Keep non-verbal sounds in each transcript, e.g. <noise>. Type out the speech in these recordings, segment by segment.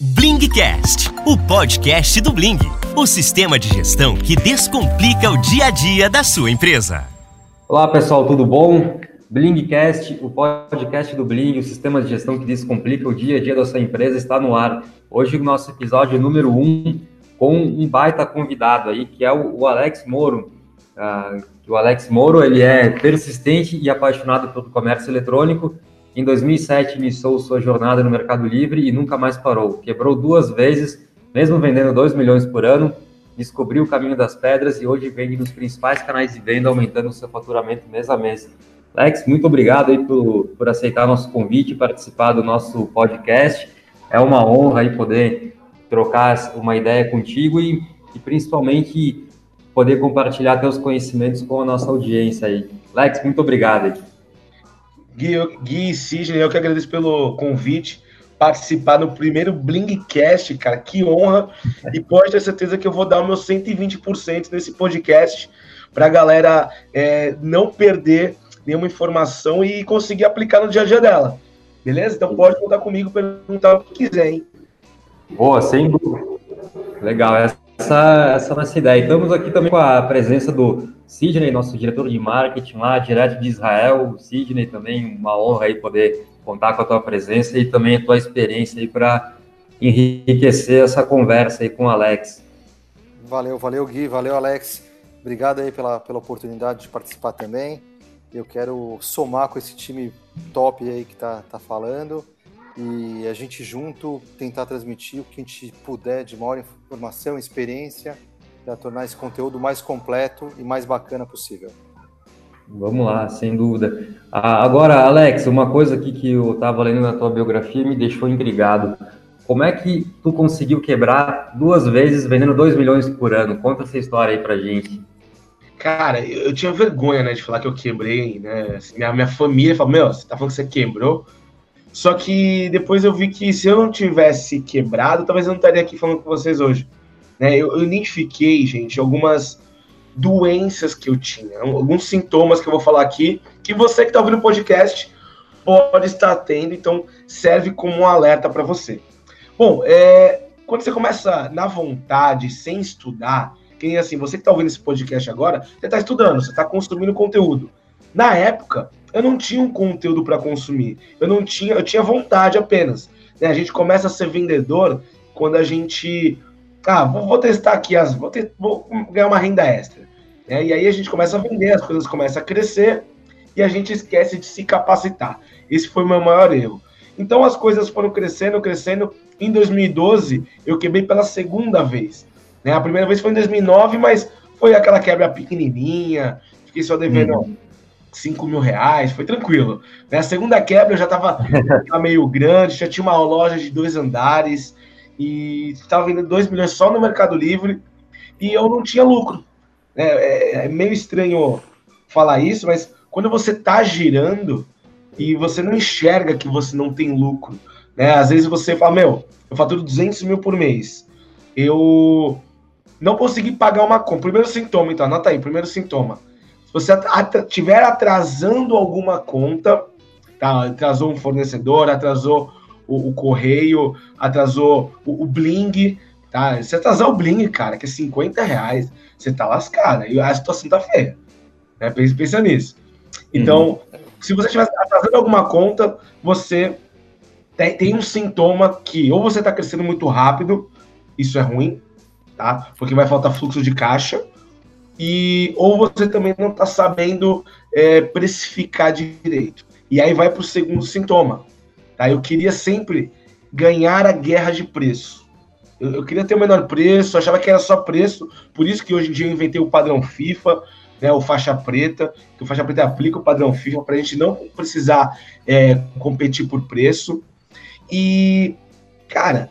Blingcast, o podcast do Bling, o sistema de gestão que descomplica o dia a dia da sua empresa. Olá pessoal, tudo bom? Blingcast, o podcast do Bling, o sistema de gestão que descomplica o dia a dia da sua empresa, está no ar. Hoje o nosso episódio número 1 um, com um baita convidado aí, que é o, Alex Moro. Uh, o Alex Moro ele é persistente e apaixonado pelo comércio eletrônico em 2007, iniciou sua jornada no Mercado Livre e nunca mais parou. Quebrou duas vezes, mesmo vendendo 2 milhões por ano, descobriu o caminho das pedras e hoje vende nos principais canais de venda, aumentando seu faturamento mês a mês. Alex, muito obrigado aí por, por aceitar nosso convite participar do nosso podcast. É uma honra aí poder trocar uma ideia contigo e, e principalmente poder compartilhar teus conhecimentos com a nossa audiência aí. Alex, muito obrigado aí. Gui, Gui Sidney, eu que agradeço pelo convite, participar no primeiro Blingcast, cara, que honra, <laughs> e pode ter certeza que eu vou dar o meu 120% nesse podcast, para a galera é, não perder nenhuma informação e conseguir aplicar no dia a dia dela, beleza? Então pode contar comigo, perguntar o que quiser, hein? Boa, sem dúvida. Legal, essa, essa é a nossa ideia. Estamos aqui também com a presença do Sidney, nosso diretor de marketing lá, direto de Israel. Sidney, também uma honra aí poder contar com a tua presença e também a tua experiência aí para enriquecer essa conversa aí com o Alex. Valeu, valeu Gui, valeu Alex. Obrigado aí pela, pela oportunidade de participar também. Eu quero somar com esse time top aí que tá, tá falando e a gente junto tentar transmitir o que a gente puder de maior informação, experiência para tornar esse conteúdo mais completo e mais bacana possível. Vamos lá, sem dúvida. Ah, agora, Alex, uma coisa aqui que eu estava lendo na tua biografia me deixou intrigado. Como é que tu conseguiu quebrar duas vezes vendendo 2 milhões por ano? Conta essa história aí pra gente. Cara, eu, eu tinha vergonha, né, de falar que eu quebrei, né? Assim, minha, minha família falou, meu, você tá falando que você quebrou? Só que depois eu vi que se eu não tivesse quebrado, talvez eu não estaria aqui falando com vocês hoje. Né? Eu, eu identifiquei, gente, algumas doenças que eu tinha, alguns sintomas que eu vou falar aqui, que você que está ouvindo o podcast pode estar tendo, então serve como um alerta para você. Bom, é, quando você começa na vontade, sem estudar, quem assim, você que está ouvindo esse podcast agora, você está estudando, você está consumindo conteúdo. Na época, eu não tinha um conteúdo para consumir, eu não tinha, eu tinha vontade apenas. Né? A gente começa a ser vendedor quando a gente ah, vou, vou testar aqui, as, vou, ter, vou ganhar uma renda extra. Né? E aí a gente começa a vender, as coisas começam a crescer e a gente esquece de se capacitar. Esse foi o meu maior erro. Então as coisas foram crescendo, crescendo. Em 2012, eu quebrei pela segunda vez. Né? A primeira vez foi em 2009, mas foi aquela quebra pequenininha, fiquei só devendo hum. 5 mil reais, foi tranquilo. Né? A segunda quebra eu já estava <laughs> meio grande, já tinha uma loja de dois andares, e estava vendendo 2 milhões só no Mercado Livre e eu não tinha lucro. É, é, é meio estranho falar isso, mas quando você está girando e você não enxerga que você não tem lucro, né? Às vezes você fala, meu, eu faturo 200 mil por mês, eu não consegui pagar uma compra. Primeiro sintoma, então, anota aí, primeiro sintoma. Se você estiver atrasando alguma conta, tá? atrasou um fornecedor, atrasou o, o correio, atrasou o, o, Bling, tá? Se atrasar o Bling, cara, que é 50 reais, você tá lascado. E a situação tá feia. Né? Pensa, pensa nisso. Então, uhum. se você estiver atrasando alguma conta, você tem, tem um sintoma que ou você tá crescendo muito rápido, isso é ruim, tá? Porque vai faltar fluxo de caixa, e ou você também não está sabendo é, precificar direito. E aí vai para o segundo sintoma, Tá? Eu queria sempre ganhar a guerra de preço. Eu, eu, queria ter o menor preço, achava que era só preço, por isso que hoje em dia eu inventei o padrão FIFA, né, o faixa preta, que o faixa preta aplica o padrão FIFA para a gente não precisar é, competir por preço. E, cara,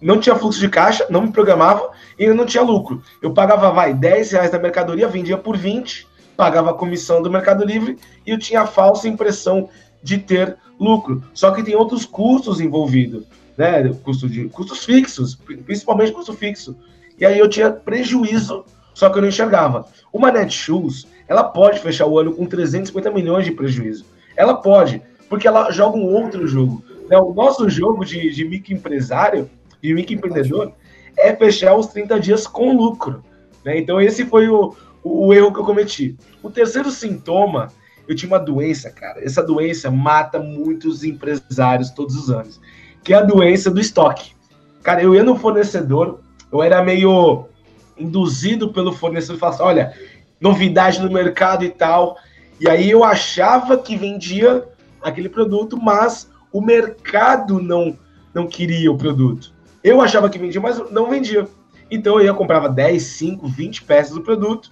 não tinha fluxo de caixa, não me programava e não tinha lucro. Eu pagava, vai, 10 reais da mercadoria, vendia por 20, pagava a comissão do Mercado Livre e eu tinha a falsa impressão de ter lucro. Só que tem outros custos envolvidos, né? Custo de, custos fixos, principalmente custo fixo. E aí eu tinha prejuízo, só que eu não enxergava. Uma Netshoes, ela pode fechar o ano com 350 milhões de prejuízo. Ela pode, porque ela joga um outro jogo. Né? O nosso jogo de, de microempresário E o microempreendedor é fechar os 30 dias com lucro. Né? Então, esse foi o, o, o erro que eu cometi. O terceiro sintoma, eu tinha uma doença, cara. Essa doença mata muitos empresários todos os anos, que é a doença do estoque. Cara, eu ia no fornecedor, eu era meio induzido pelo fornecedor, falava assim, olha, novidade no mercado e tal. E aí eu achava que vendia aquele produto, mas o mercado não, não queria o produto. Eu achava que vendia, mas não vendia. Então eu ia comprava 10, 5, 20 peças do produto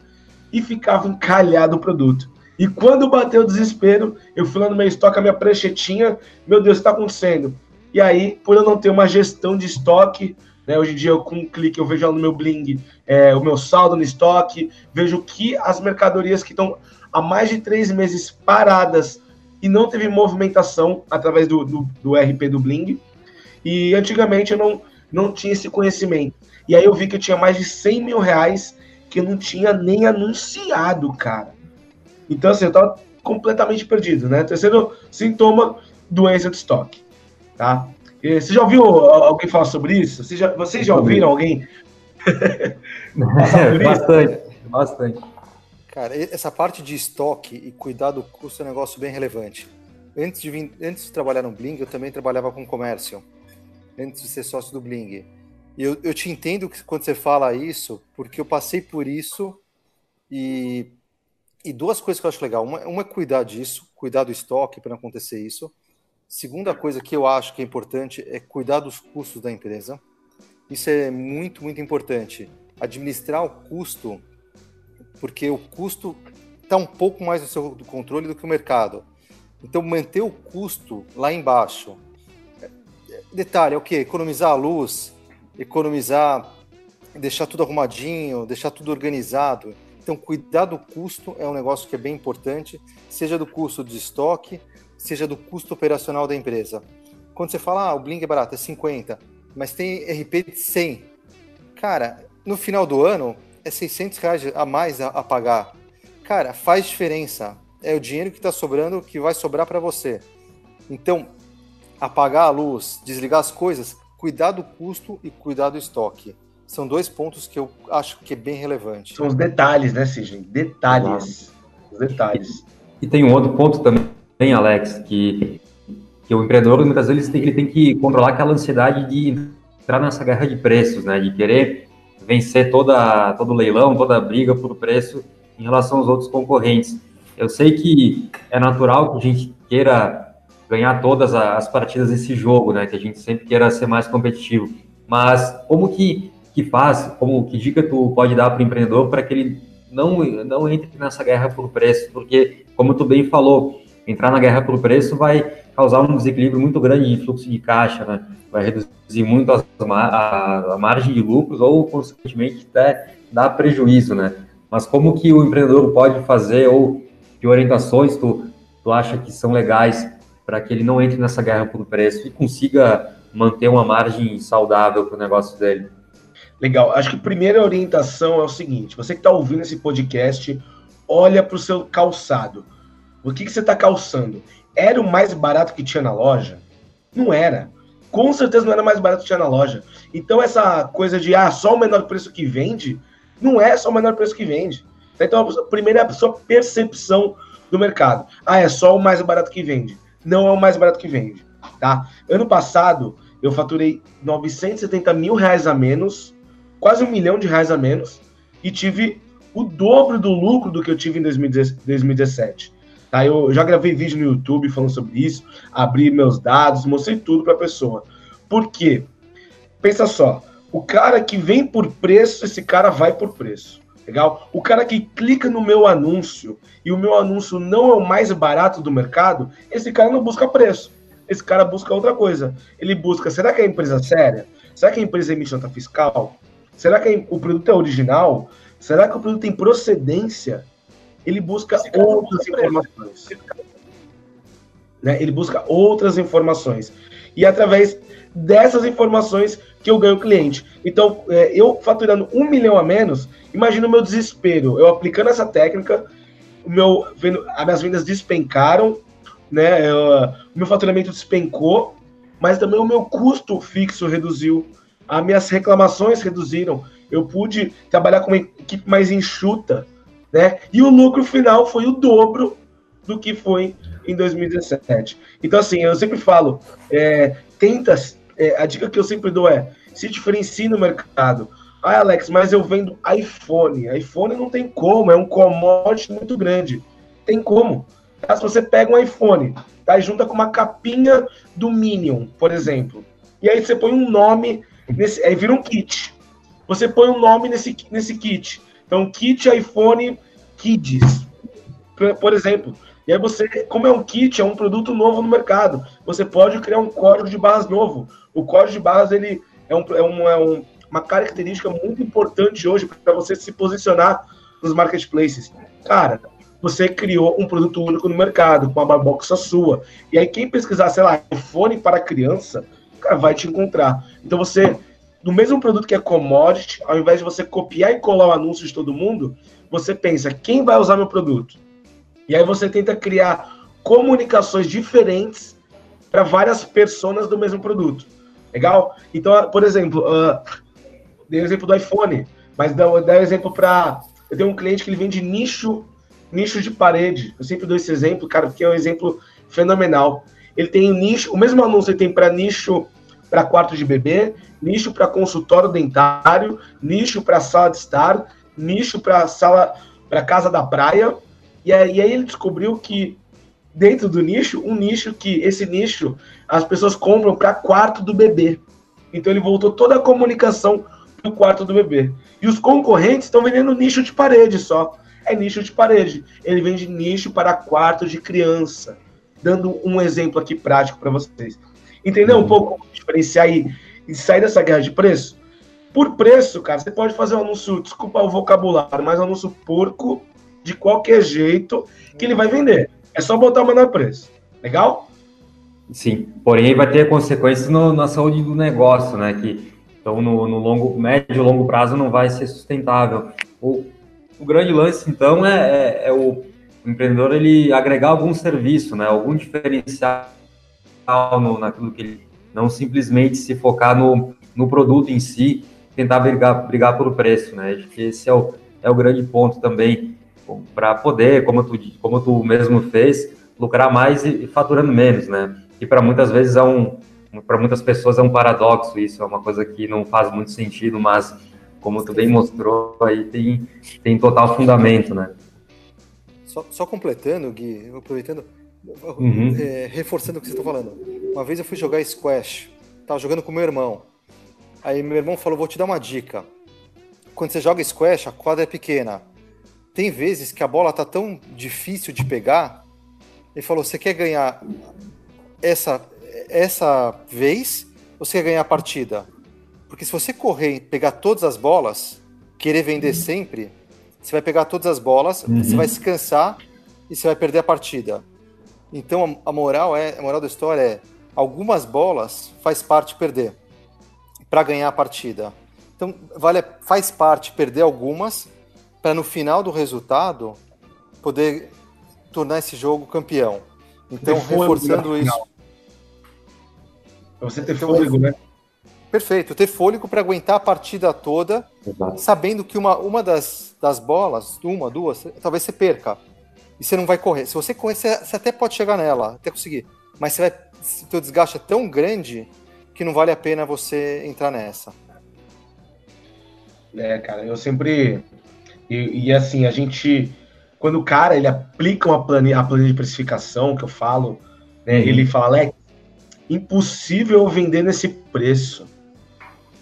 e ficava encalhado o produto. E quando bateu o desespero, eu fui lá no meu estoque, a minha pranchetinha, meu Deus, o que está acontecendo? E aí, por eu não ter uma gestão de estoque, né, hoje em dia, eu, com um clique, eu vejo lá no meu Bling é, o meu saldo no estoque, vejo que as mercadorias que estão há mais de três meses paradas e não teve movimentação através do, do, do RP do Bling. E antigamente eu não, não tinha esse conhecimento. E aí eu vi que eu tinha mais de 100 mil reais que eu não tinha nem anunciado, cara. Então, assim, eu tava completamente perdido, né? Terceiro sintoma, doença de estoque, tá? E, você já ouviu alguém falar sobre isso? Vocês já, vocês já ouviram alguém? <laughs> bastante, bastante. Cara, essa parte de estoque e cuidar do custo é um negócio bem relevante. Antes de, vir, antes de trabalhar no Bling, eu também trabalhava com comércio. Antes de ser sócio do Bling. Eu, eu te entendo quando você fala isso, porque eu passei por isso e, e duas coisas que eu acho legal. Uma, uma é cuidar disso, cuidar do estoque para não acontecer isso. Segunda coisa que eu acho que é importante é cuidar dos custos da empresa. Isso é muito, muito importante. Administrar o custo porque o custo está um pouco mais no seu controle do que o mercado. Então, manter o custo lá embaixo. Detalhe, é o que? Economizar a luz, economizar, deixar tudo arrumadinho, deixar tudo organizado. Então, cuidar do custo é um negócio que é bem importante, seja do custo de estoque, seja do custo operacional da empresa. Quando você fala, ah, o Bling é barato, é 50, mas tem RP de 100. Cara, no final do ano, é 600 reais a mais a, a pagar. Cara, faz diferença. É o dinheiro que está sobrando que vai sobrar para você. Então, apagar a luz, desligar as coisas, cuidar do custo e cuidar do estoque. São dois pontos que eu acho que é bem relevante. São os detalhes, né, Sidney? Detalhes. Os detalhes. E, e tem um outro ponto também, Alex, que, que o empreendedor muitas vezes tem, ele tem que controlar aquela ansiedade de entrar nessa guerra de preços, né? De querer vencer toda, todo leilão, toda briga por preço em relação aos outros concorrentes. Eu sei que é natural que a gente queira ganhar todas as partidas desse jogo, né? Que a gente sempre queira ser mais competitivo. Mas como que, que faz, como que dica tu pode dar para o empreendedor para que ele não, não entre nessa guerra por preço? Porque, como tu bem falou, entrar na guerra por preço vai causar um desequilíbrio muito grande de fluxo de caixa, né? vai reduzir muito as, a, a, margem de lucros ou, consequentemente, até dar prejuízo, né? Mas como que o empreendedor pode fazer ou que orientações tu, tu acha que são legais para que ele não entre nessa guerra por preço e consiga manter uma margem saudável para o negócio dele? Legal. Acho que a primeira orientação é o seguinte: você que está ouvindo esse podcast, olha para o seu calçado. O que, que você está calçando? Era o mais barato que tinha na loja? Não era com certeza não era mais barato que tinha na loja. Então essa coisa de ah, só o menor preço que vende, não é só o menor preço que vende. Então, a primeira é a sua percepção do mercado. Ah, é só o mais barato que vende. Não é o mais barato que vende, tá? Ano passado, eu faturei 970 mil reais a menos, quase um milhão de reais a menos, e tive o dobro do lucro do que eu tive em 2017. Tá? Eu já gravei vídeo no YouTube falando sobre isso, abri meus dados, mostrei tudo para a pessoa. Por quê? Pensa só, o cara que vem por preço, esse cara vai por preço. Legal? O cara que clica no meu anúncio e o meu anúncio não é o mais barato do mercado, esse cara não busca preço. Esse cara busca outra coisa. Ele busca, será que é a empresa é séria? Será que a empresa emite nota fiscal? Será que o produto é original? Será que o produto tem procedência? ele busca outras informações. Né? Ele busca outras informações. E através dessas informações que eu ganho cliente. Então, é, eu faturando um milhão a menos, imagina o meu desespero. Eu aplicando essa técnica, o meu, as minhas vendas despencaram, né? Eu, o meu faturamento despencou, mas também o meu custo fixo reduziu. as minhas reclamações reduziram, eu pude trabalhar com uma equipe mais enxuta, né? E o lucro final foi o dobro do que foi em 2017. Então, assim, eu sempre falo, é, tenta, é, a dica que eu sempre dou é, se diferencie no mercado. Ah, Alex, mas eu vendo iPhone. iPhone não tem como, é um commodity muito grande. Tem como. Tá? Se você pega um iPhone, tá? E junta com uma capinha do Minion, por exemplo. E aí você põe um nome, nesse, aí vira um kit. Você põe um nome nesse, nesse kit. Então, kit iPhone Kids, por exemplo. E aí você, como é um kit, é um produto novo no mercado, você pode criar um código de barras novo. O código de barras ele é, um, é, um, é um, uma característica muito importante hoje para você se posicionar nos marketplaces. Cara, você criou um produto único no mercado, com uma boxa sua. E aí, quem pesquisar, sei lá, iPhone para criança, cara, vai te encontrar. Então, você, no mesmo produto que é commodity, ao invés de você copiar e colar o anúncio de todo mundo, você pensa, quem vai usar meu produto? E aí você tenta criar comunicações diferentes para várias personas do mesmo produto. Legal? Então, por exemplo, uh, dei o exemplo do iPhone, mas dá, o exemplo para. Eu tenho um cliente que ele vende nicho nicho de parede. Eu sempre dou esse exemplo, cara, porque é um exemplo fenomenal. Ele tem nicho, o mesmo anúncio ele tem para nicho para quarto de bebê, nicho para consultório dentário, nicho para sala de estar, nicho para sala para casa da praia. E aí, e aí ele descobriu que dentro do nicho, um nicho que esse nicho as pessoas compram para quarto do bebê. Então ele voltou toda a comunicação para o quarto do bebê. E os concorrentes estão vendendo nicho de parede só é nicho de parede. Ele vende nicho para quarto de criança. Dando um exemplo aqui prático para vocês. Entendeu um pouco como diferenciar e, e sair dessa guerra de preço? Por preço, cara, você pode fazer um anúncio, desculpa o vocabulário, mas um anúncio porco de qualquer jeito que ele vai vender. É só botar o menor preço. Legal? Sim, porém vai ter consequências no, na saúde do negócio, né? Que então no, no longo, médio e longo prazo não vai ser sustentável. Ou o grande lance, então, é, é, é o, o empreendedor ele agregar algum serviço, né? Algum diferencial no, naquilo que ele não simplesmente se focar no, no produto em si, tentar brigar, brigar por preço, né? Acho que esse é o, é o grande ponto também para poder, como tu, como tu mesmo fez, lucrar mais e, e faturando menos, né? E para muitas vezes é um, para muitas pessoas é um paradoxo isso, é uma coisa que não faz muito sentido, mas como tu bem mostrou, aí tem, tem total fundamento, né? Só, só completando, Gui, aproveitando, uhum. é, reforçando o que você está falando. Uma vez eu fui jogar squash, tava jogando com meu irmão. Aí meu irmão falou, vou te dar uma dica. Quando você joga squash, a quadra é pequena. Tem vezes que a bola tá tão difícil de pegar. Ele falou, você quer ganhar essa, essa vez ou você quer ganhar a partida? Porque se você correr e pegar todas as bolas, querer vender sempre, você vai pegar todas as bolas, uhum. você vai se cansar e você vai perder a partida. Então a, moral é, a moral da história é algumas bolas faz parte perder para ganhar a partida. Então vale faz parte perder algumas para no final do resultado poder tornar esse jogo campeão. Então reforçando isso. Pra você ter então, fôlego, né? Perfeito, ter fôlego para aguentar a partida toda, Exato. sabendo que uma, uma das, das bolas, uma, duas, talvez você perca. E você não vai correr. Se você correr, você, você até pode chegar nela, até conseguir. Mas você vai. O teu desgaste é tão grande que não vale a pena você entrar nessa. É, cara, eu sempre. E, e assim, a gente. Quando o cara ele aplica uma planilha, a planilha de precificação, que eu falo, né, uhum. ele fala, Alex, impossível vender nesse preço.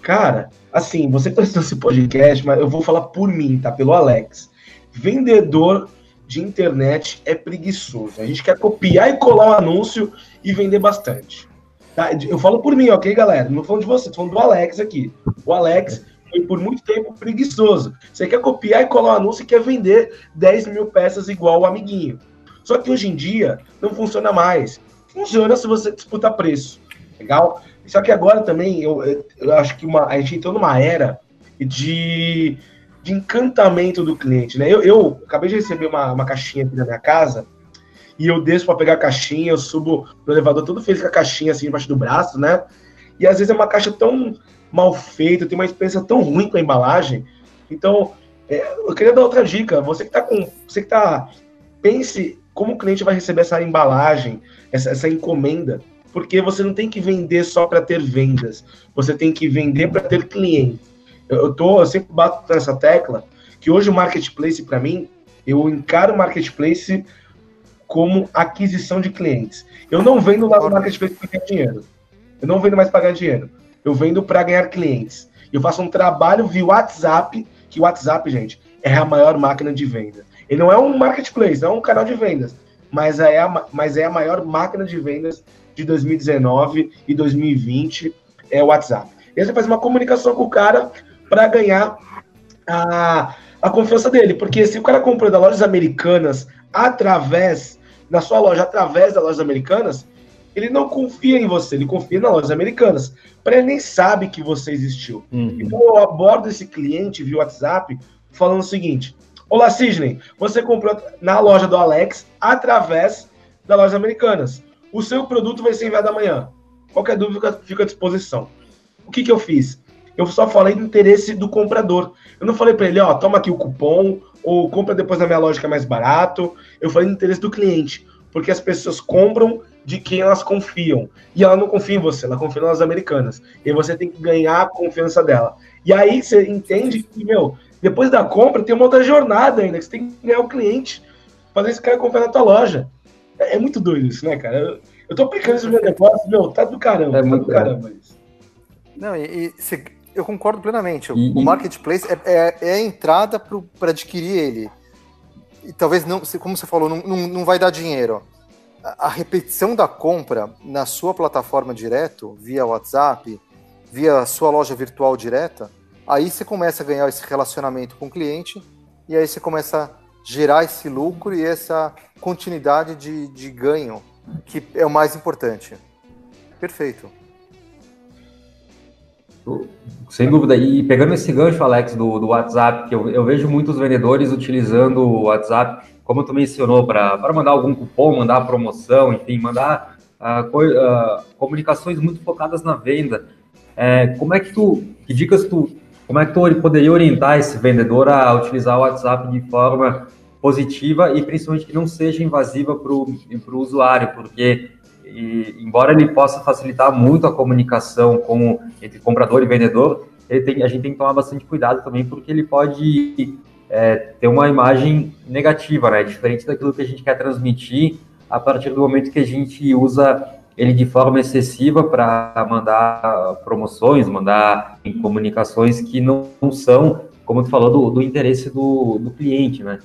Cara, assim, você está esse podcast, mas eu vou falar por mim, tá? Pelo Alex. Vendedor de internet é preguiçoso. A gente quer copiar e colar o um anúncio e vender bastante. Tá? Eu falo por mim, ok, galera? Não falando de você, tô falando do Alex aqui. O Alex foi por muito tempo preguiçoso. Você quer copiar e colar o um anúncio e quer vender 10 mil peças igual o amiguinho. Só que hoje em dia não funciona mais. Funciona se você disputa preço. Legal? Só que agora também, eu, eu acho que uma, a gente entrou numa era de, de encantamento do cliente, né? Eu, eu acabei de receber uma, uma caixinha aqui na minha casa e eu desço para pegar a caixinha, eu subo no elevador todo feliz com a caixinha assim embaixo do braço, né? E às vezes é uma caixa tão mal feita, tem uma experiência tão ruim com a embalagem. Então, é, eu queria dar outra dica. Você que tá com. Você que tá. Pense como o cliente vai receber essa embalagem, essa, essa encomenda. Porque você não tem que vender só para ter vendas. Você tem que vender para ter clientes. Eu, eu, tô, eu sempre bato nessa tecla que hoje o marketplace, para mim, eu encaro o marketplace como aquisição de clientes. Eu não vendo lá no marketplace para ganhar dinheiro. Eu não vendo mais para ganhar dinheiro. Eu vendo para ganhar clientes. Eu faço um trabalho via WhatsApp, que o WhatsApp, gente, é a maior máquina de venda. Ele não é um marketplace, não é um canal de vendas, mas é a, mas é a maior máquina de vendas de 2019 e 2020 é o WhatsApp. E aí você faz uma comunicação com o cara para ganhar a, a confiança dele. Porque se o cara comprou das lojas americanas através, na sua loja, através das lojas americanas, ele não confia em você, ele confia nas lojas americanas. Para ele nem sabe que você existiu. Uhum. Então eu abordo esse cliente via WhatsApp falando o seguinte: Olá, Sidney, você comprou na loja do Alex através das lojas americanas. O seu produto vai ser enviado amanhã. Qualquer dúvida fica à disposição. O que, que eu fiz? Eu só falei do interesse do comprador. Eu não falei para ele, ó, toma aqui o cupom, ou compra depois na minha loja que é mais barato. Eu falei do interesse do cliente. Porque as pessoas compram de quem elas confiam. E ela não confia em você, ela confia nas americanas. E você tem que ganhar a confiança dela. E aí você entende que, meu, depois da compra tem uma outra jornada ainda, que você tem que ganhar o cliente, fazer esse cara confiar na tua loja. É, é muito doido isso, né, cara? Eu, eu tô aplicando isso no meu negócio, meu, tá do caramba, é tá do caramba isso. Não, e, e se, eu concordo plenamente. E, o marketplace é, é, é a entrada para adquirir ele. E talvez não, como você falou, não, não, não vai dar dinheiro. A, repetição da compra na sua plataforma direto, via WhatsApp, via sua loja virtual direta, aí você começa a ganhar esse relacionamento com o cliente e aí você começa a gerar esse lucro e essa continuidade de, de ganho, que é o mais importante. Perfeito. Sem dúvida. E pegando esse gancho, Alex, do, do WhatsApp, que eu, eu vejo muitos vendedores utilizando o WhatsApp, como tu mencionou, para mandar algum cupom, mandar promoção, enfim, mandar uh, co uh, comunicações muito focadas na venda. É, como é que tu, que dicas tu, como é que tu poderia orientar esse vendedor a utilizar o WhatsApp de forma positiva e principalmente que não seja invasiva para o usuário, porque e, embora ele possa facilitar muito a comunicação com, entre comprador e vendedor, tem, a gente tem que tomar bastante cuidado também, porque ele pode é, ter uma imagem negativa, né? Diferente daquilo que a gente quer transmitir a partir do momento que a gente usa ele de forma excessiva para mandar promoções, mandar comunicações que não, são, como tu falou, do, do interesse do, do cliente, né?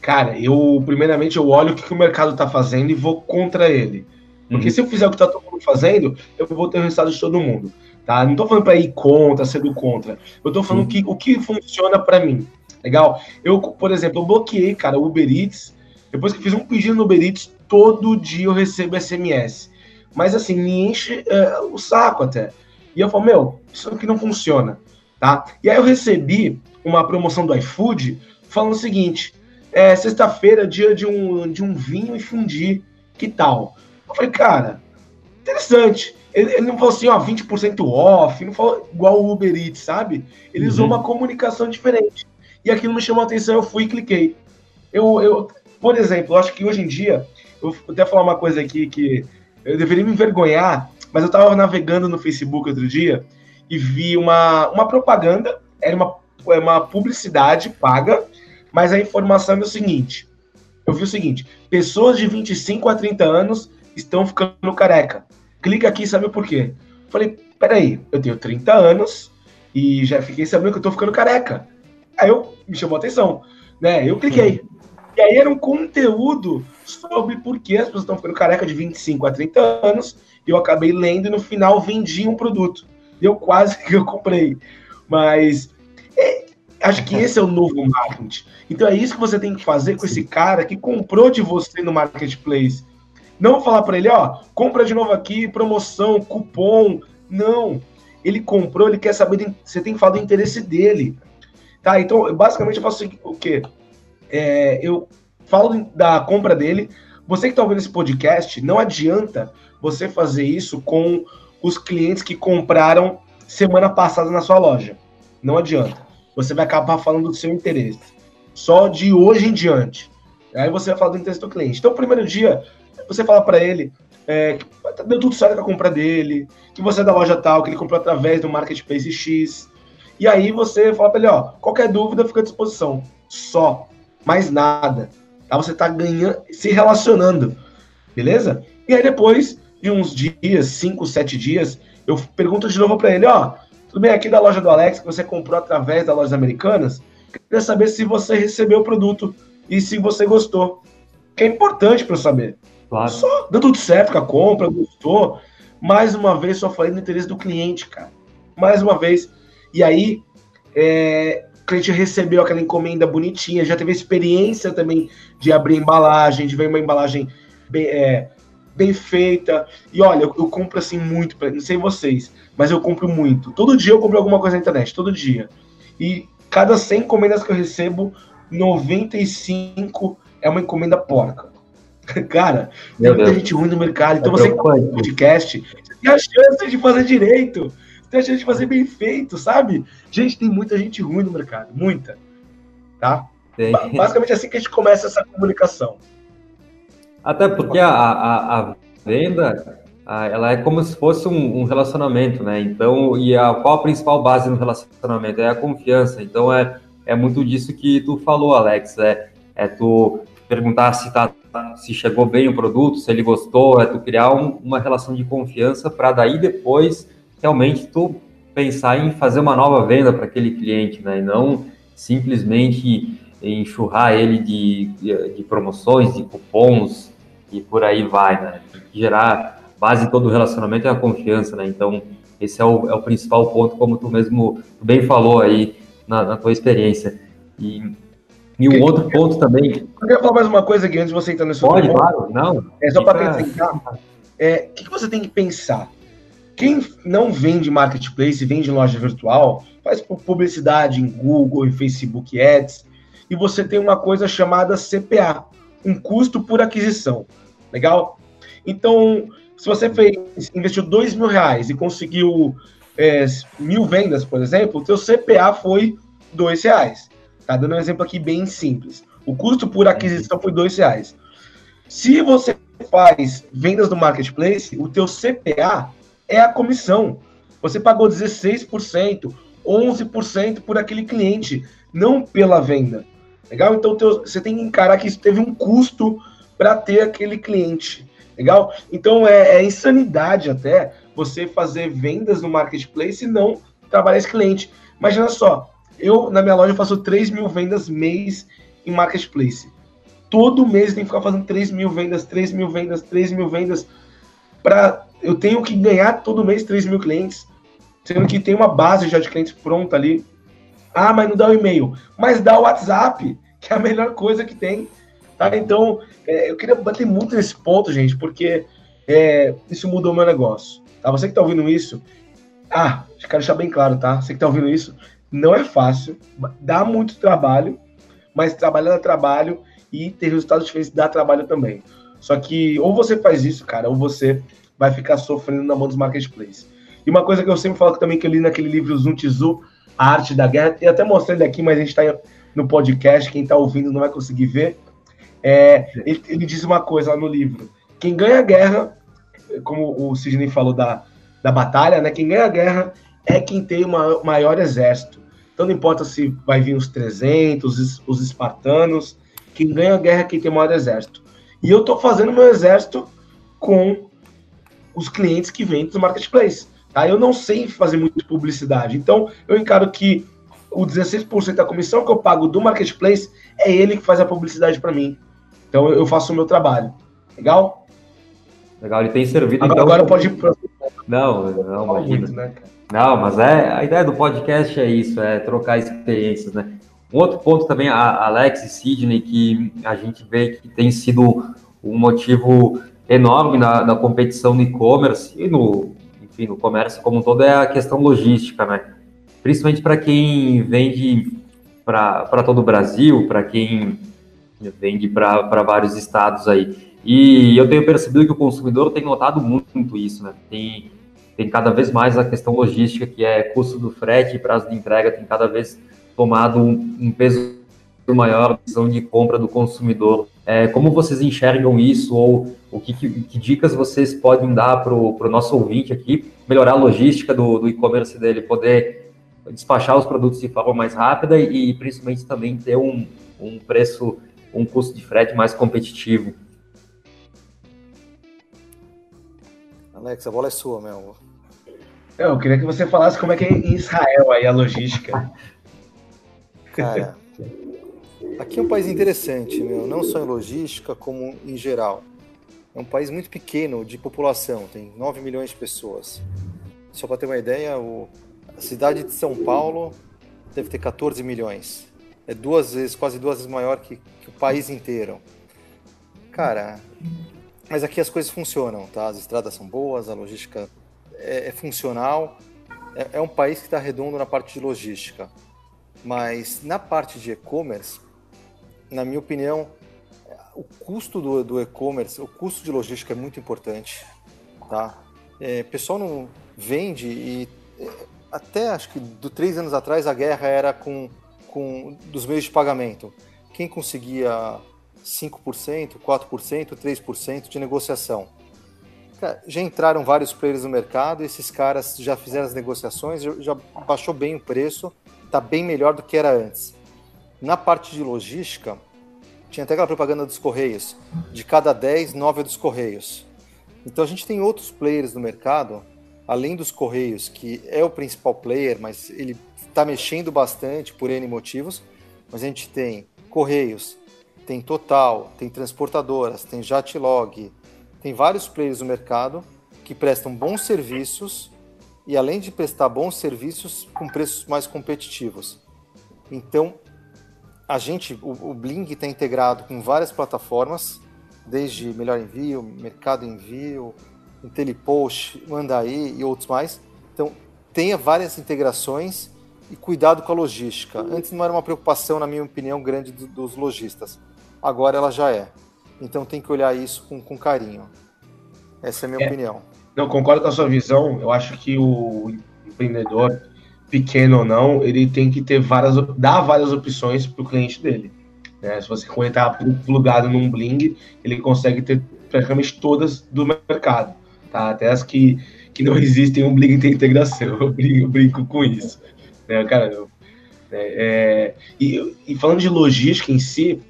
Cara, eu primeiramente eu olho o que, que o mercado está fazendo e vou contra ele. Porque uhum. se eu fizer o que está todo mundo fazendo, eu vou ter o resultado de todo mundo. Tá? Não estou falando para ir contra, ser do contra. Eu estou falando que, o que funciona para mim. Legal? Eu, por exemplo, eu bloqueei, cara, o Uber Eats. Depois que fiz um pedido no Uber Eats, todo dia eu recebo SMS. Mas assim, me enche é, o saco até. E eu falo, meu, isso aqui não funciona. Tá? E aí eu recebi uma promoção do iFood falando o seguinte: é, sexta-feira, dia de um, de um vinho e fundir, que tal? Eu falei, cara, interessante. Ele, ele não falou assim, ó, 20% off, não falou igual o Uber Eats, sabe? Ele uhum. usou uma comunicação diferente. E aquilo me chamou a atenção, eu fui e cliquei. Eu, eu, por exemplo, eu acho que hoje em dia, eu vou até falar uma coisa aqui que eu deveria me envergonhar, mas eu estava navegando no Facebook outro dia e vi uma, uma propaganda, era uma, uma publicidade paga, mas a informação é o seguinte: eu vi o seguinte, pessoas de 25 a 30 anos estão ficando careca. Clica aqui e sabe por quê. Falei, peraí, eu tenho 30 anos e já fiquei sabendo que eu tô ficando careca. Aí eu me chamou a atenção, né? Eu cliquei. E aí era um conteúdo sobre por que as pessoas estão ficando careca de 25 a 30 anos. E eu acabei lendo e no final vendi um produto. E eu quase <laughs> que eu comprei. Mas é, Acho que esse é o novo marketing. Então é isso que você tem que fazer com esse cara que comprou de você no marketplace. Não falar para ele, ó, compra de novo aqui, promoção, cupom. Não. Ele comprou, ele quer saber, você tem que falar do interesse dele. Tá? Então, basicamente, eu faço o quê? É, eu falo da compra dele. Você que está ouvindo esse podcast, não adianta você fazer isso com os clientes que compraram semana passada na sua loja. Não adianta. Você vai acabar falando do seu interesse. Só de hoje em diante. Aí você vai falar do interesse do cliente. Então, primeiro dia, você fala para ele é, que deu tudo certo com a compra dele, que você é da loja tal, que ele comprou através do Marketplace X. E aí você fala para ele, ó, qualquer dúvida fica à disposição. Só. Mais nada. Tá? Você tá ganhando, se relacionando. Beleza? E aí depois de uns dias, 5, 7 dias, eu pergunto de novo para ele, ó, tudo bem, aqui da loja do Alex, que você comprou através das lojas americanas, queria saber se você recebeu o produto e se você gostou. Que é importante para eu saber. Claro. Só deu tudo certo com a compra, gostou. Mais uma vez, só falei no interesse do cliente, cara. Mais uma vez. E aí, é, o cliente recebeu aquela encomenda bonitinha, já teve experiência também de abrir embalagem, de ver uma embalagem bem, é, bem feita. E olha, eu, eu compro assim muito, não sei vocês, mas eu compro muito. Todo dia eu compro alguma coisa na internet, todo dia. E cada 100 encomendas que eu recebo, 95 é uma encomenda porca. <laughs> Cara, tem muita Deus. gente ruim no mercado. Então é você tem um podcast, você tem a chance de fazer direito. Você tem a chance de fazer bem feito, sabe? Gente, tem muita gente ruim no mercado. Muita. Tá? Tem. Basicamente é assim que a gente começa essa comunicação. Até porque a, a, a venda, ela é como se fosse um, um, relacionamento, né? Então, e a, qual a principal base no relacionamento? É a confiança. Então, é, é muito disso que tu falou, Alex. É, é tu perguntar se, tá, se chegou bem o produto, se ele gostou, é tu criar um, uma relação de confiança para daí depois realmente tu pensar em fazer uma nova venda para aquele cliente, né? E não simplesmente enxurrar ele de, de, de promoções, de cupons, e por aí vai, né? Gerar base todo o relacionamento é a confiança, né? Então, esse é o, é o principal ponto, como tu mesmo bem falou aí na, na tua experiência. E, e um outro ponto também. Eu queria falar mais uma coisa aqui antes de você entrar nesse Pode, claro, não. É só para acrescentar. É, o que, que você tem que pensar? Quem não vende marketplace, vende loja virtual, faz publicidade em Google, em Facebook Ads, e você tem uma coisa chamada CPA, um custo por aquisição. Legal? Então, se você fez, investiu dois mil reais e conseguiu é, mil vendas, por exemplo, o seu CPA foi dois reais. Tá dando um exemplo aqui bem simples. O custo por aquisição foi dois reais. Se você faz vendas no marketplace, o teu CPA é a comissão. Você pagou 16%, 11% por aquele cliente, não pela venda. Legal? Então teu, você tem que encarar que isso teve um custo para ter aquele cliente. Legal? Então é, é, insanidade até você fazer vendas no marketplace e não trabalhar esse cliente. Imagina só, eu na minha loja faço 3 mil vendas mês em marketplace. Todo mês tenho que ficar fazendo 3 mil vendas, 3 mil vendas, 3 mil vendas. Pra, eu tenho que ganhar todo mês 3 mil clientes. Sendo que tem uma base já de clientes pronta ali. Ah, mas não dá o e-mail. Mas dá o WhatsApp, que é a melhor coisa que tem. Tá? Então, é, eu queria bater muito nesse ponto, gente, porque é, isso mudou o meu negócio. Tá? Você que tá ouvindo isso, ah, quero deixar bem claro, tá? Você que tá ouvindo isso, não é fácil, dá muito trabalho, mas trabalhar dá trabalho e ter resultados diferentes dá trabalho também. Só que ou você faz isso, cara, ou você vai ficar sofrendo na mão dos marketplaces. E uma coisa que eu sempre falo também que eu li naquele livro Zum Tzu, A Arte da Guerra, e até mostrei ele aqui, mas a gente está no podcast, quem está ouvindo não vai conseguir ver. É, ele, ele, diz uma coisa lá no livro: quem ganha a guerra, como o Sidney falou da, da batalha, né? Quem ganha a guerra é quem tem o maior exército. Então não importa se vai vir os 300, os, os espartanos, quem ganha a guerra é quem tem o maior exército. E eu estou fazendo meu exército com os clientes que vendem do marketplace. Tá? Eu não sei fazer muito publicidade. Então eu encaro que o 16% da comissão que eu pago do marketplace é ele que faz a publicidade para mim. Então eu faço o meu trabalho. Legal? Legal, ele tem servido. Agora, então, agora pode ir para. Não, não, imagina. Muito, né, não, mas é, a ideia do podcast é isso, é trocar experiências, né? Um outro ponto também, a Alex e Sidney, que a gente vê que tem sido um motivo enorme na, na competição no e-commerce e no, enfim, no comércio como um todo, é a questão logística, né? Principalmente para quem vende para todo o Brasil, para quem vende para vários estados aí. E eu tenho percebido que o consumidor tem notado muito isso, né? Tem, tem cada vez mais a questão logística, que é custo do frete e prazo de entrega, tem cada vez tomado um, um peso maior decisão de compra do consumidor. É, como vocês enxergam isso ou o que, que, que dicas vocês podem dar para o nosso ouvinte aqui, melhorar a logística do, do e-commerce dele, poder despachar os produtos de forma mais rápida e, principalmente também ter um, um preço, um custo de frete mais competitivo. Alex, a bola é sua, meu. Eu queria que você falasse como é que é em Israel aí a logística. Cara, aqui é um país interessante, meu, não só em logística, como em geral. É um país muito pequeno de população, tem 9 milhões de pessoas. Só para ter uma ideia, o, a cidade de São Paulo deve ter 14 milhões. É duas vezes, quase duas vezes maior que, que o país inteiro. Cara, mas aqui as coisas funcionam, tá? As estradas são boas, a logística é, é funcional. É, é um país que está redondo na parte de logística. Mas na parte de e-commerce, na minha opinião, o custo do, do e-commerce, o custo de logística é muito importante, tá? É, o pessoal não vende e é, até acho que do três anos atrás a guerra era com, com dos meios de pagamento. Quem conseguia 5%, 4%, 3% de negociação. Já entraram vários players no mercado, esses caras já fizeram as negociações, já baixou bem o preço está bem melhor do que era antes. Na parte de logística, tinha até aquela propaganda dos Correios, de cada 10, 9 é dos Correios. Então a gente tem outros players no mercado, além dos Correios, que é o principal player, mas ele está mexendo bastante por N motivos, mas a gente tem Correios, tem Total, tem transportadoras, tem Jatlog, tem vários players no mercado que prestam bons serviços e além de prestar bons serviços com preços mais competitivos. Então, a gente, o, o Bling está integrado com várias plataformas, desde Melhor Envio, Mercado Envio, IntelliPost, Mandaí e outros mais. Então, tenha várias integrações e cuidado com a logística. Antes não era uma preocupação, na minha opinião, grande do, dos lojistas. Agora ela já é. Então tem que olhar isso com, com carinho. Essa é a minha é. opinião. Não, concordo com a sua visão. Eu acho que o empreendedor, pequeno ou não, ele tem que ter várias, dar várias opções para o cliente dele. Né? Se você conectar plugado num Bling, ele consegue ter praticamente todas do mercado. Tá? Até as que, que não <laughs> existem, um Bling tem integração. Eu brinco, eu brinco com isso. Né? Cara, eu, é, é, e, e, falando de logística em si,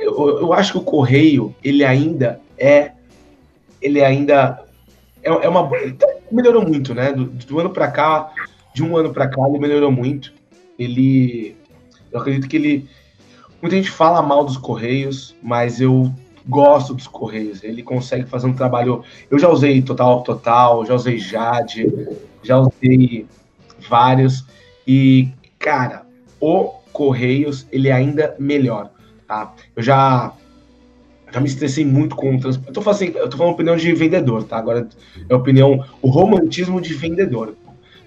eu, eu acho que o correio ele ainda é ele ainda é, é uma. Melhorou muito, né? Do, do ano para cá, de um ano para cá, ele melhorou muito. Ele. Eu acredito que ele. Muita gente fala mal dos Correios, mas eu gosto dos Correios. Ele consegue fazer um trabalho. Eu já usei Total Total, já usei Jade, já usei vários. E, cara, o Correios, ele ainda melhor. Tá? Eu já já me estressei muito com o transporte. Eu tô, fazendo, eu tô falando opinião de vendedor, tá? Agora é opinião, o romantismo de vendedor.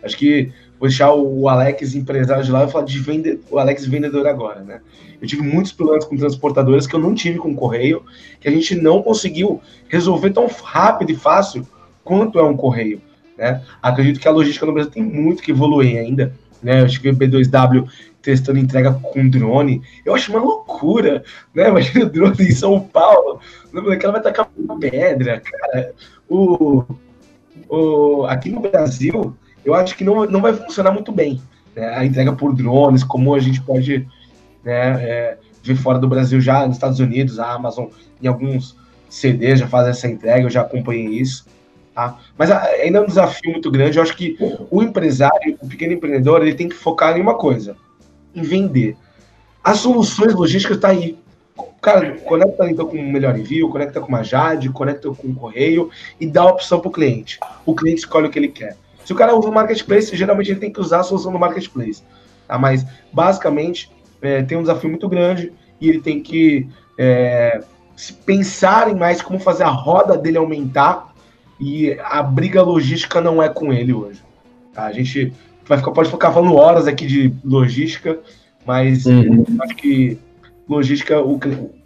Acho que vou deixar o Alex empresário de lá e falar de vende, o Alex vendedor agora, né? Eu tive muitos problemas com transportadoras que eu não tive com correio, que a gente não conseguiu resolver tão rápido e fácil quanto é um correio, né? Acredito que a logística no Brasil tem muito que evoluir ainda, né? Acho que o B2W testando entrega com drone. Eu acho uma loucura, né? Imagina o drone em São Paulo. Ela vai tacar pedra, cara. O, o, aqui no Brasil, eu acho que não, não vai funcionar muito bem. Né? A entrega por drones, como a gente pode né, é, ver fora do Brasil já, nos Estados Unidos, a Amazon, em alguns CDs já faz essa entrega, eu já acompanhei isso. Tá? Mas ainda é um desafio muito grande. Eu acho que o empresário, o pequeno empreendedor, ele tem que focar em uma coisa: em vender. As soluções logísticas estão tá aí. Cara, conecta então com o melhor envio, conecta com uma Jade, conecta com o correio e dá a opção para o cliente. O cliente escolhe o que ele quer. Se o cara usa o marketplace, geralmente ele tem que usar a solução do marketplace. Tá? Mas, basicamente, é, tem um desafio muito grande e ele tem que é, pensar em mais como fazer a roda dele aumentar e a briga logística não é com ele hoje. Tá? A gente vai ficar, pode ficar falando horas aqui de logística, mas uhum. acho que logística, o,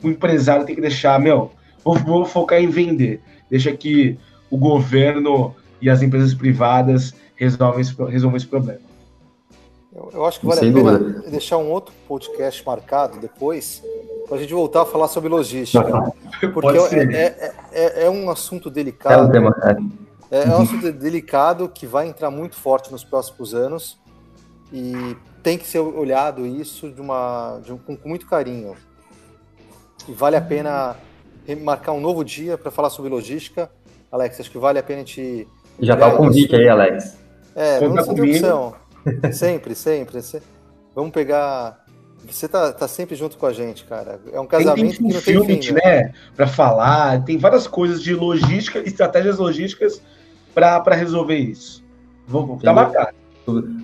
o, empresário tem que deixar, meu, vou, vou, focar em vender. Deixa que o governo e as empresas privadas resolvem esse, resolvem esse problema. Eu, eu acho que vale Sem a pena dúvida. deixar um outro podcast marcado depois para a gente voltar a falar sobre logística. Porque é, é, é, é, um assunto delicado. É um tema. É, é um assunto delicado que vai entrar muito forte nos próximos anos e tem que ser olhado isso de uma, de um, com, com muito carinho. E vale a pena marcar um novo dia para falar sobre logística. Alex, acho que vale a pena a gente. Já está o convite aí, Alex. É, não tem opção. Sempre, sempre. Vamos pegar. Você tá, tá sempre junto com a gente, cara. É um casamento tem, tem que não tem fim, né? né? Para falar, tem várias coisas de logística, estratégias logísticas para resolver isso. Vou, tá marcado.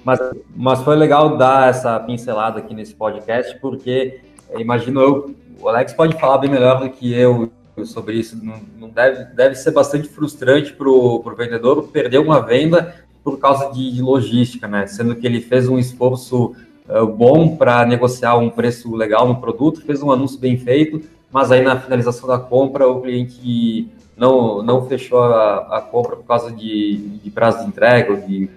Mas, mas foi legal dar essa pincelada aqui nesse podcast, porque imagino eu, o Alex pode falar bem melhor do que eu sobre isso. Não, não deve, deve ser bastante frustrante para o vendedor perder uma venda por causa de, de, logística, né? Sendo que ele fez um esforço uh, bom para negociar um preço legal no produto, fez um anúncio bem feito, mas aí na finalização da compra o cliente não, não fechou a, a compra por causa de, de prazo de entrega, de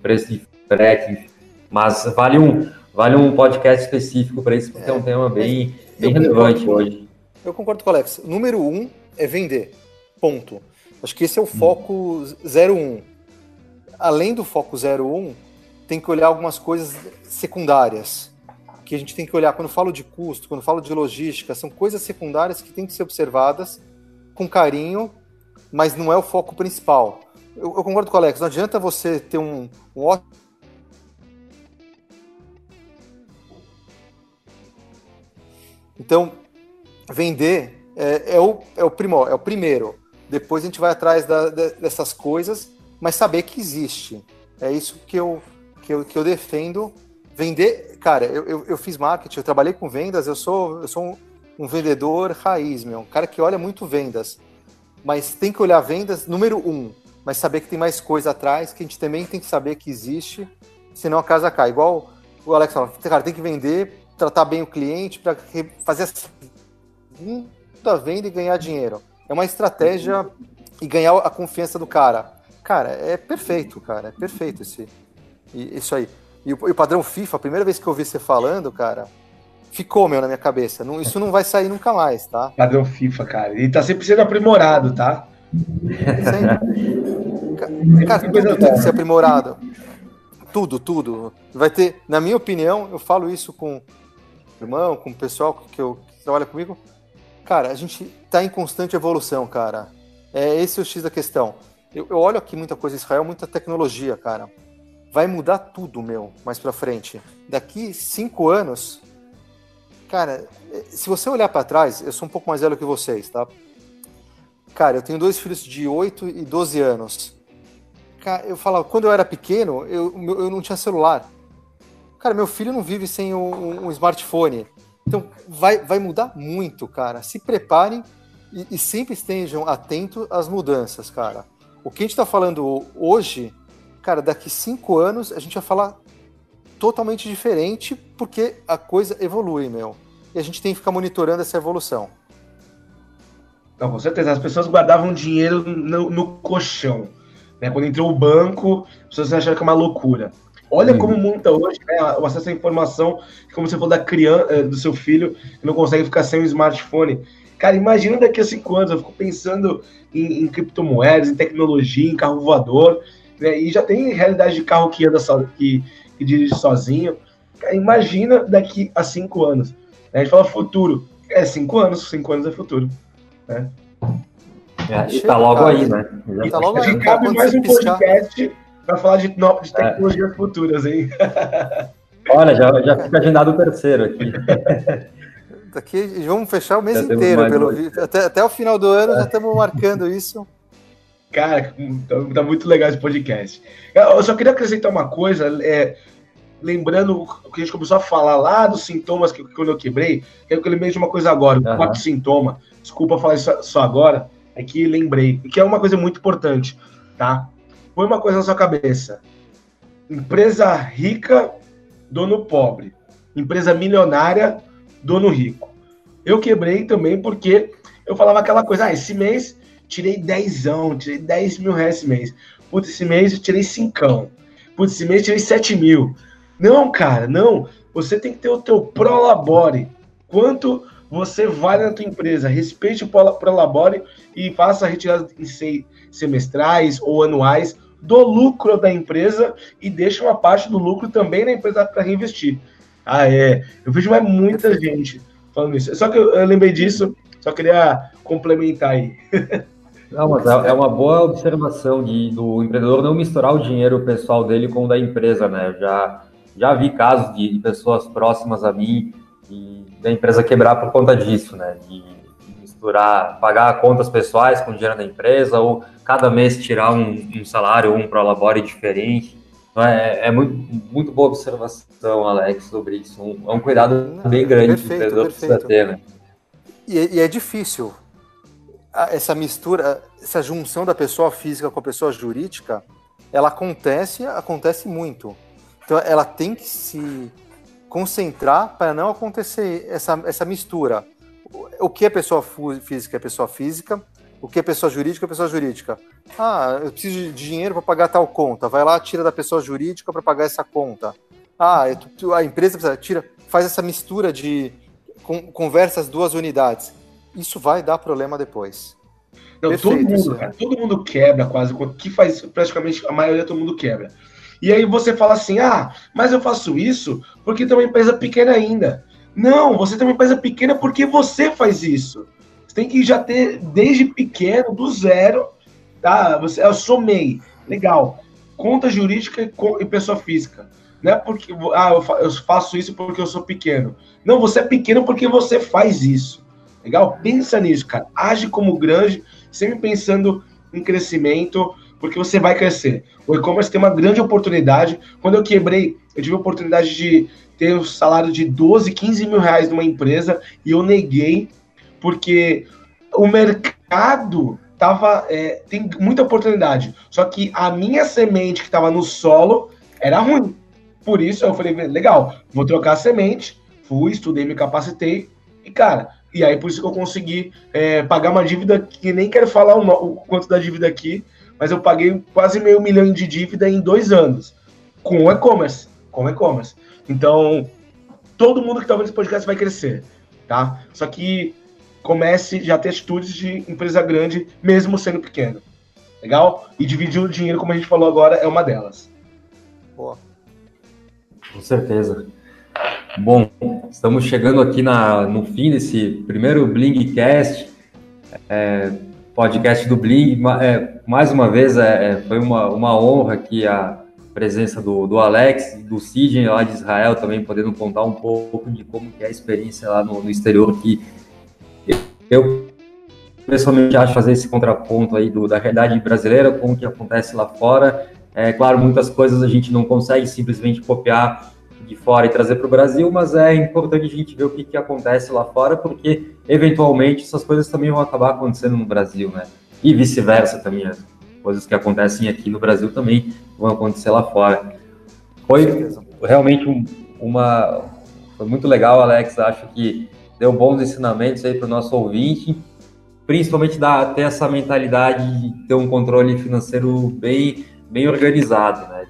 preço de frete, mas vale um, vale um podcast específico para isso, porque é, é um tema bem, bem relevante hoje. Eu concordo com o Alex. Número um é vender. Ponto. Acho que esse é o foco 01. Além do foco 01, tem que olhar algumas coisas secundárias. Que a gente tem que olhar quando falo de custo, quando falo de logística, são coisas secundárias que têm que ser observadas com carinho, mas não é o foco principal. Eu, eu concordo com o Alex, não adianta você ter um, um ótimo Então, vender é, é, o, é, o primor, é o primeiro. Depois a gente vai atrás da, dessas coisas, mas saber que existe. É isso que eu, que eu, que eu defendo. Vender, cara, eu, eu, eu fiz marketing, eu trabalhei com vendas, eu sou, eu sou um, um vendedor raiz, meu, um cara que olha muito vendas. Mas tem que olhar vendas, número um, mas saber que tem mais coisa atrás, que a gente também tem que saber que existe, senão a casa cai. Igual o Alex fala, cara, tem que vender tratar bem o cliente, para fazer a venda e ganhar dinheiro. É uma estratégia e ganhar a confiança do cara. Cara, é perfeito, cara. É perfeito esse, isso aí. E o, e o padrão FIFA, a primeira vez que eu ouvi você falando, cara, ficou, meu, na minha cabeça. Não, isso não vai sair nunca mais, tá? Padrão FIFA, cara. Ele tá sempre sendo aprimorado, tá? Sempre. Cara, tudo tem que ser aprimorado. Tudo, tudo. Vai ter, na minha opinião, eu falo isso com irmão, com o pessoal que, eu, que trabalha comigo, cara, a gente está em constante evolução, cara. É esse é o X da questão. Eu, eu, olho aqui muita coisa em Israel, muita tecnologia, cara. Vai mudar tudo, meu, mais pra frente. Daqui cinco anos, cara, se você olhar para trás, eu sou um pouco mais velho que vocês, tá? Cara, eu tenho dois filhos de 8 e 12 anos. Cara, eu falava, quando eu era pequeno, eu, eu não tinha celular. Cara, meu filho não vive sem um, um smartphone. Então, vai, vai mudar muito, cara. Se preparem e, e sempre estejam atentos às mudanças, cara. O que a gente está falando hoje, cara, daqui cinco anos a gente vai falar totalmente diferente porque a coisa evolui, meu. E a gente tem que ficar monitorando essa evolução. Não, com certeza. As pessoas guardavam dinheiro no, no colchão. Né? Quando entrou o banco, as pessoas acharam que é uma loucura. Olha como muita hoje, né, o acesso à informação, como você falou da criança, eh, do seu filho, que não consegue ficar sem o smartphone. Cara, imagina daqui a cinco anos, eu fico pensando em, em criptomoedas, em tecnologia, em carro voador, né, e já tem realidade de carro que anda so, que, que dirige sozinho. Cara, imagina daqui a cinco anos. Né, a gente fala futuro, é cinco anos, cinco anos é futuro. Né? É, e tá logo aí, né? E tá logo aí. Cabe mais um podcast para falar de, de é. tecnologias é. futuras, hein? <laughs> Olha, já, já fica agendado o terceiro aqui. Daqui vamos fechar o mês já inteiro, pelo até, até o final do ano é. já estamos marcando isso. Cara, tá, tá, muito legal esse podcast. Eu só queria acrescentar uma coisa, é, lembrando o que a gente começou a falar lá dos sintomas que quando eu quebrei, quero que eu lembrei de uma coisa agora, uhum. quarto sintoma. Desculpa falar isso só agora, é que lembrei, que é uma coisa muito importante, tá? põe uma coisa na sua cabeça. Empresa rica, dono pobre. Empresa milionária, dono rico. Eu quebrei também porque eu falava aquela coisa, ah, esse mês tirei 10, tirei 10 mil reais esse mês. Putz, esse mês eu tirei cincão. Putz, esse mês eu tirei 7 mil. Não, cara, não. Você tem que ter o teu prolabore. Quanto você vale na tua empresa? Respeite o prolabore e faça retiradas em semestrais ou anuais do lucro da empresa e deixe uma parte do lucro também na empresa para reinvestir. Ah, é. Eu vejo mais muita gente falando isso. Só que eu, eu lembrei disso, só queria complementar aí. <laughs> Não, mas é, é uma boa observação de, do empreendedor não misturar o dinheiro pessoal dele com o da empresa, né? Já, já vi casos de, de pessoas próximas a mim e da empresa quebrar por conta disso, né? De misturar, pagar contas pessoais com dinheiro da empresa ou cada mês tirar um, um salário ou um prolabore diferente. Então, é, é muito, muito boa observação, Alex, sobre isso. Um, é um cuidado bem grande perfeito, que o empreendedor precisa ter, né? E, e é difícil, essa mistura, essa junção da pessoa física com a pessoa jurídica, ela acontece, acontece muito. Então ela tem que se concentrar para não acontecer essa, essa mistura. O que é pessoa física é pessoa física, o que é pessoa jurídica é pessoa jurídica. Ah, eu preciso de dinheiro para pagar tal conta. Vai lá, tira da pessoa jurídica para pagar essa conta. Ah, a empresa precisa, tira, faz essa mistura de conversa as duas unidades isso vai dar problema depois. Não, Perfeito, todo mundo, cara, todo mundo quebra quase, que faz praticamente a maioria todo mundo quebra. E aí você fala assim: "Ah, mas eu faço isso porque tem uma empresa pequena ainda". Não, você tem uma empresa pequena porque você faz isso. Você tem que já ter desde pequeno, do zero, tá? Você, eu sou MEI, legal. Conta jurídica e pessoa física. Não é porque ah, eu faço isso porque eu sou pequeno. Não, você é pequeno porque você faz isso. Legal? Pensa nisso, cara. Age como grande, sempre pensando em crescimento, porque você vai crescer. O e-commerce tem uma grande oportunidade. Quando eu quebrei, eu tive a oportunidade de ter um salário de 12, 15 mil reais numa empresa e eu neguei, porque o mercado tava, é, tem muita oportunidade. Só que a minha semente que estava no solo era ruim. Por isso eu falei, legal, vou trocar a semente. Fui, estudei, me capacitei. E, cara, e aí, por isso que eu consegui é, pagar uma dívida que nem quero falar o, o, quanto da dívida aqui, mas eu paguei quase meio milhão de dívida em dois anos, com e-commerce. Com e-commerce. Então, todo mundo que está vendo esse podcast vai crescer, tá? Só que comece já a ter atitudes de empresa grande, mesmo sendo pequeno. Legal? E dividir o dinheiro, como a gente falou agora, é uma delas. Boa. Com certeza. Bom, estamos chegando aqui na, no fim desse primeiro Blingcast, é, podcast do Bling. É, mais uma vez, é, é, foi uma, uma honra aqui a presença do, do Alex do Sidney lá de Israel também, podendo contar um pouco de como que é a experiência lá no, no exterior, que eu pessoalmente acho fazer esse contraponto aí do, da realidade brasileira com o que acontece lá fora. É claro, muitas coisas a gente não consegue simplesmente copiar de fora e trazer para o Brasil, mas é importante a gente ver o que, que acontece lá fora, porque eventualmente essas coisas também vão acabar acontecendo no Brasil, né? E vice-versa também, as coisas que acontecem aqui no Brasil também vão acontecer lá fora. Foi realmente um, uma. Foi muito legal, Alex. Acho que deu bons ensinamentos aí para o nosso ouvinte, principalmente da, ter essa mentalidade de ter um controle financeiro bem, bem organizado, né?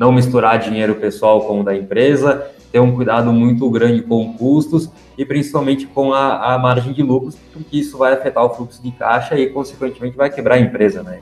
Não misturar dinheiro pessoal com o da empresa, ter um cuidado muito grande com custos e principalmente com a, a margem de lucros, porque isso vai afetar o fluxo de caixa e, consequentemente, vai quebrar a empresa, né?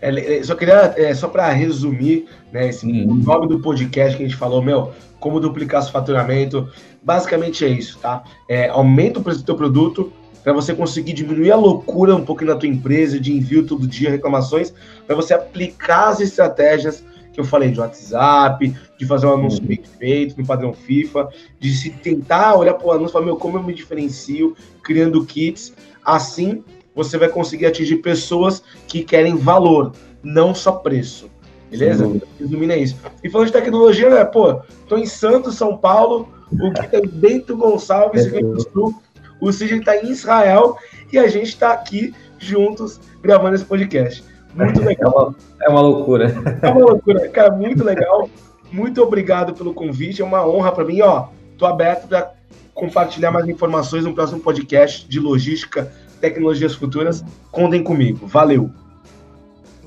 É, só queria, é, só para resumir, né, esse uhum. nome do podcast que a gente falou, meu, como duplicar seu faturamento, basicamente é isso, tá? É, aumenta o preço do teu produto, para você conseguir diminuir a loucura um pouquinho na tua empresa, de envio todo dia, reclamações, para você aplicar as estratégias que eu falei de WhatsApp, de fazer um anúncio uhum. bem feito no padrão FIFA, de se tentar olhar para o anúncio e falar, meu, como eu me diferencio criando kits, assim você vai conseguir atingir pessoas que querem valor, não só preço. Beleza? Resumindo é isso. E falando de tecnologia, né, pô, tô em Santos, São Paulo, o que tem Bento Gonçalves, Rio Grande do Sul, o Sidney está em Israel e a gente está aqui juntos gravando esse podcast. Muito legal. É uma, é uma loucura. É uma loucura, cara, muito legal. Muito obrigado pelo convite, é uma honra para mim. Ó, tô aberto para compartilhar mais informações no próximo podcast de logística, tecnologias futuras. Contem comigo. Valeu.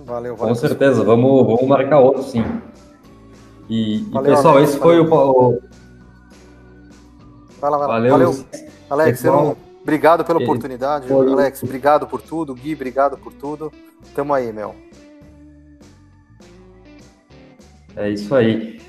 Valeu, valeu. Com certeza, vamos, vamos marcar outro sim. E, valeu, e pessoal, Alex, esse valeu. foi o. Fala, valeu. valeu. Alex, não... obrigado pela oportunidade. Foi... Alex, obrigado por tudo. Gui, obrigado por tudo. Tamo aí, meu. É isso aí.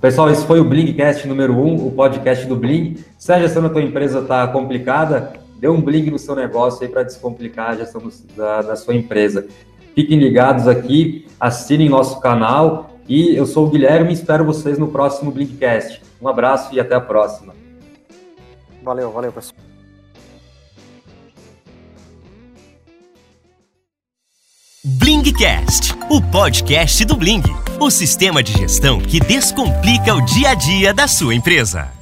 Pessoal, esse foi o Blingcast número 1, um, o podcast do Bling. Se a gestão da tua empresa está complicada, dê um Bling no seu negócio aí para descomplicar a gestão da, da sua empresa. Fiquem ligados aqui, assinem nosso canal e eu sou o Guilherme e espero vocês no próximo Blinkcast. Um abraço e até a próxima. Valeu, valeu, pessoal. Blingcast, o podcast do Bling, o sistema de gestão que descomplica o dia a dia da sua empresa.